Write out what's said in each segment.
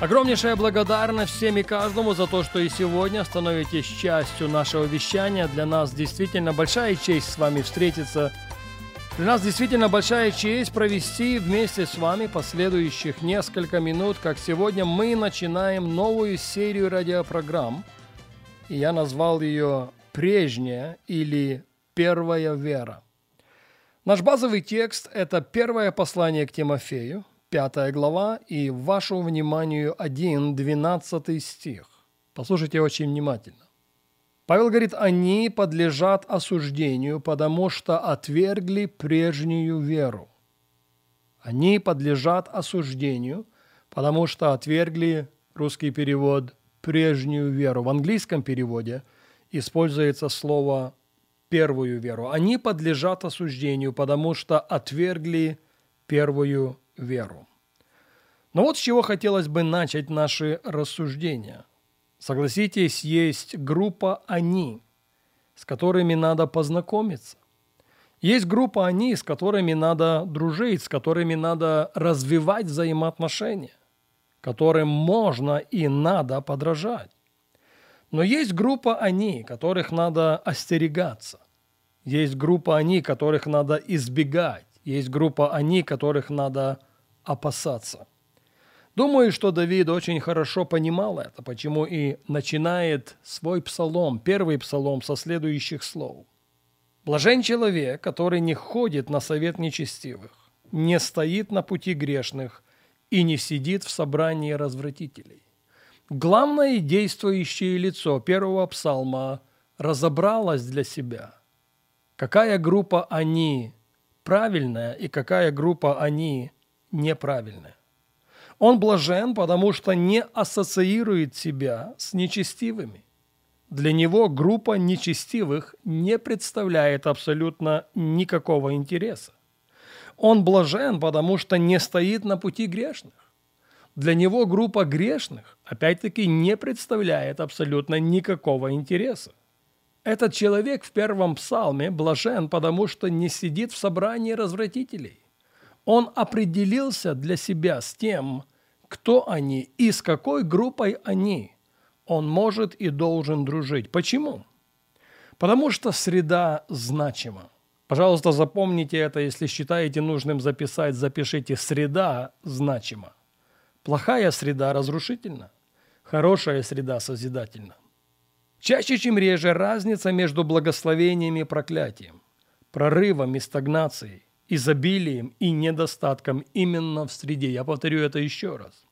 Огромнейшая благодарность всем и каждому за то, что и сегодня становитесь частью нашего вещания. Для нас действительно большая честь с вами встретиться. Для нас действительно большая честь провести вместе с вами последующих несколько минут, как сегодня мы начинаем новую серию радиопрограмм. И я назвал ее «Прежняя» или «Первая вера». Наш базовый текст – это первое послание к Тимофею – 5 глава и вашему вниманию 1, 12 стих. Послушайте очень внимательно. Павел говорит, они подлежат осуждению, потому что отвергли прежнюю веру. Они подлежат осуждению, потому что отвергли, русский перевод, прежнюю веру. В английском переводе используется слово первую веру. Они подлежат осуждению, потому что отвергли первую веру. Но вот с чего хотелось бы начать наши рассуждения. Согласитесь, есть группа «они», с которыми надо познакомиться. Есть группа «они», с которыми надо дружить, с которыми надо развивать взаимоотношения, которым можно и надо подражать. Но есть группа «они», которых надо остерегаться. Есть группа «они», которых надо избегать. Есть группа «они», которых надо опасаться. Думаю, что Давид очень хорошо понимал это, почему и начинает свой псалом, первый псалом со следующих слов. «Блажен человек, который не ходит на совет нечестивых, не стоит на пути грешных и не сидит в собрании развратителей». Главное действующее лицо первого псалма разобралось для себя, какая группа они правильная и какая группа они неправильная. Он блажен, потому что не ассоциирует себя с нечестивыми. Для него группа нечестивых не представляет абсолютно никакого интереса. Он блажен, потому что не стоит на пути грешных. Для него группа грешных, опять-таки, не представляет абсолютно никакого интереса. Этот человек в первом псалме блажен, потому что не сидит в собрании развратителей. Он определился для себя с тем, кто они и с какой группой они. Он может и должен дружить. Почему? Потому что среда значима. Пожалуйста, запомните это, если считаете нужным записать, запишите. Среда значима. Плохая среда разрушительна, хорошая среда созидательна. Чаще, чем реже, разница между благословением и проклятием, прорывом и стагнацией, изобилием и недостатком именно в среде. Я повторю это еще раз.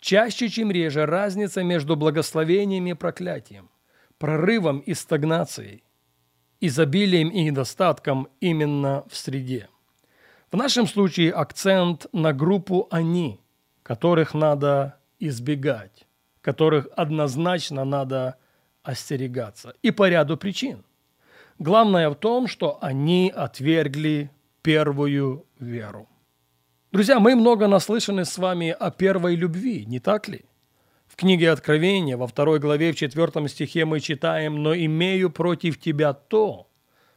Чаще, чем реже, разница между благословением и проклятием, прорывом и стагнацией, изобилием и недостатком именно в среде. В нашем случае акцент на группу «они», которых надо избегать, которых однозначно надо остерегаться. И по ряду причин. Главное в том, что они отвергли первую веру. Друзья, мы много наслышаны с вами о первой любви, не так ли? В книге Откровения, во второй главе, в четвертом стихе мы читаем «Но имею против тебя то,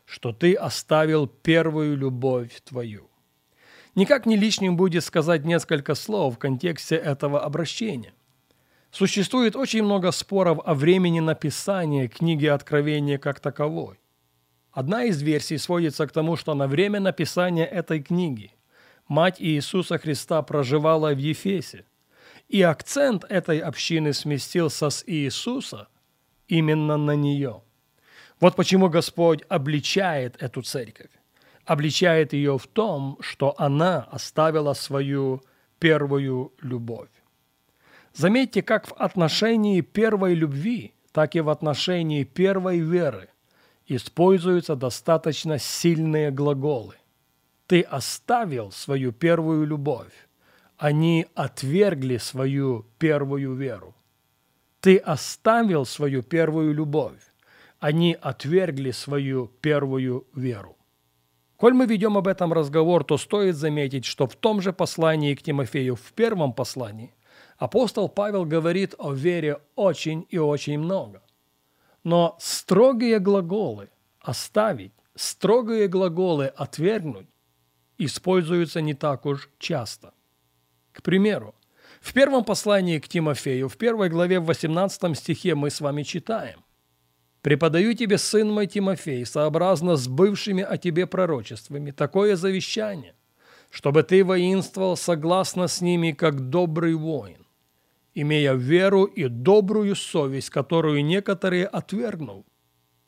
что ты оставил первую любовь твою». Никак не лишним будет сказать несколько слов в контексте этого обращения. Существует очень много споров о времени написания книги Откровения как таковой. Одна из версий сводится к тому, что на время написания этой книги мать Иисуса Христа проживала в Ефесе, и акцент этой общины сместился с Иисуса именно на нее. Вот почему Господь обличает эту церковь. Обличает ее в том, что она оставила свою первую любовь. Заметьте, как в отношении первой любви, так и в отношении первой веры – используются достаточно сильные глаголы. Ты оставил свою первую любовь, Они отвергли свою первую веру. Ты оставил свою первую любовь. Они отвергли свою первую веру. Коль мы ведем об этом разговор, то стоит заметить, что в том же послании к Тимофею, в первом послании, апостол Павел говорит о вере очень и очень много. Но строгие глаголы «оставить», строгие глаголы «отвергнуть» используются не так уж часто. К примеру, в первом послании к Тимофею, в первой главе в 18 стихе мы с вами читаем Преподаю тебе, сын мой Тимофей, сообразно с бывшими о тебе пророчествами, такое завещание, чтобы ты воинствовал согласно с ними, как добрый воин, имея веру и добрую совесть, которую некоторые, отвергнув,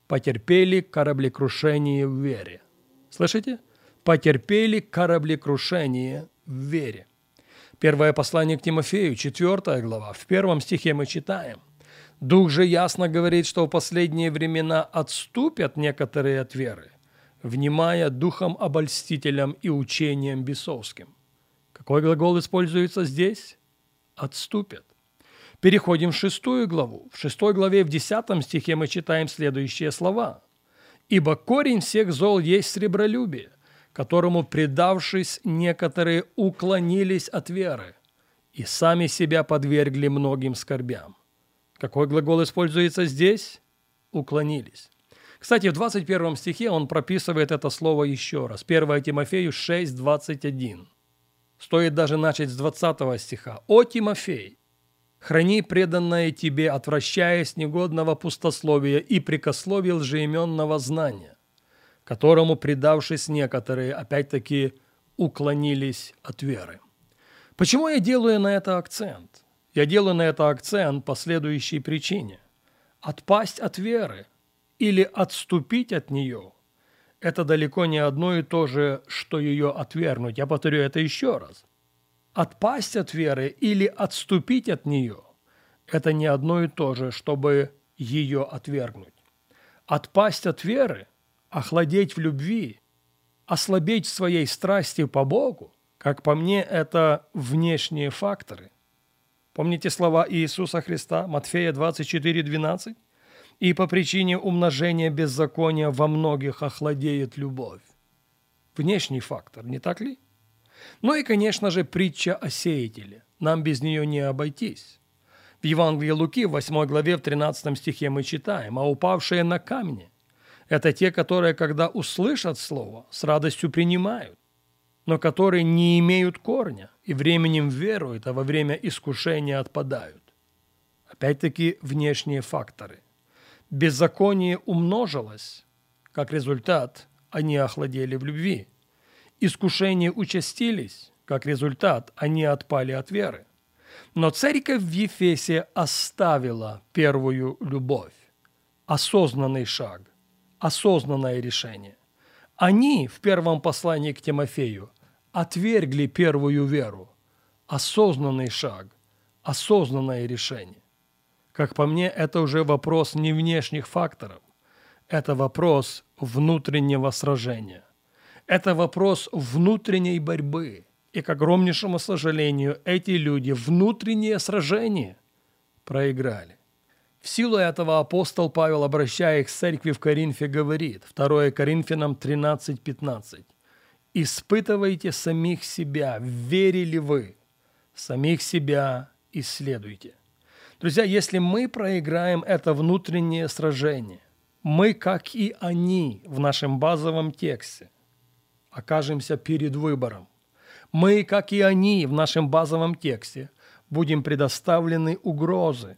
потерпели кораблекрушение в вере. Слышите? Потерпели кораблекрушение в вере. Первое послание к Тимофею, 4 глава. В первом стихе мы читаем. Дух же ясно говорит, что в последние времена отступят некоторые от веры, внимая духом обольстителям и учением бесовским. Какой глагол используется здесь? Отступят. Переходим в шестую главу. В шестой главе в десятом стихе мы читаем следующие слова. «Ибо корень всех зол есть сребролюбие, которому, предавшись, некоторые уклонились от веры и сами себя подвергли многим скорбям. Какой глагол используется здесь? Уклонились. Кстати, в 21 стихе он прописывает это слово еще раз. 1 Тимофею 6, 21. Стоит даже начать с 20 стиха. «О Тимофей, храни преданное тебе, отвращаясь негодного пустословия и прикословия лжеименного знания, которому, предавшись некоторые, опять-таки уклонились от веры». Почему я делаю на это акцент? Я делаю на это акцент по следующей причине. Отпасть от веры или отступить от нее – это далеко не одно и то же, что ее отвергнуть. Я повторю это еще раз. Отпасть от веры или отступить от нее – это не одно и то же, чтобы ее отвергнуть. Отпасть от веры, охладеть в любви, ослабеть в своей страсти по Богу, как по мне, это внешние факторы – Помните слова Иисуса Христа, Матфея 24, 12? «И по причине умножения беззакония во многих охладеет любовь». Внешний фактор, не так ли? Ну и, конечно же, притча о сеятеле. Нам без нее не обойтись. В Евангелии Луки, в 8 главе, в 13 стихе мы читаем, «А упавшие на камни – это те, которые, когда услышат слово, с радостью принимают, но которые не имеют корня и временем веруют, а во время искушения отпадают. Опять-таки внешние факторы. Беззаконие умножилось, как результат они охладели в любви. Искушения участились, как результат они отпали от веры. Но церковь в Ефесе оставила первую любовь. Осознанный шаг, осознанное решение. Они в первом послании к Тимофею отвергли первую веру. Осознанный шаг, осознанное решение. Как по мне, это уже вопрос не внешних факторов. Это вопрос внутреннего сражения. Это вопрос внутренней борьбы. И, к огромнейшему сожалению, эти люди внутреннее сражение проиграли. В силу этого апостол Павел, обращаясь к церкви в Коринфе, говорит, 2 Коринфянам 13:15, Испытывайте самих себя, верили вы, самих себя исследуйте. Друзья, если мы проиграем это внутреннее сражение, мы, как и они в нашем базовом тексте, окажемся перед выбором. Мы, как и они в нашем базовом тексте, будем предоставлены угрозы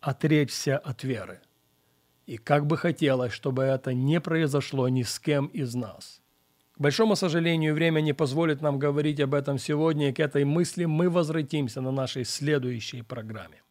отречься от веры. И как бы хотелось, чтобы это не произошло ни с кем из нас – к большому сожалению, время не позволит нам говорить об этом сегодня, и к этой мысли мы возвратимся на нашей следующей программе.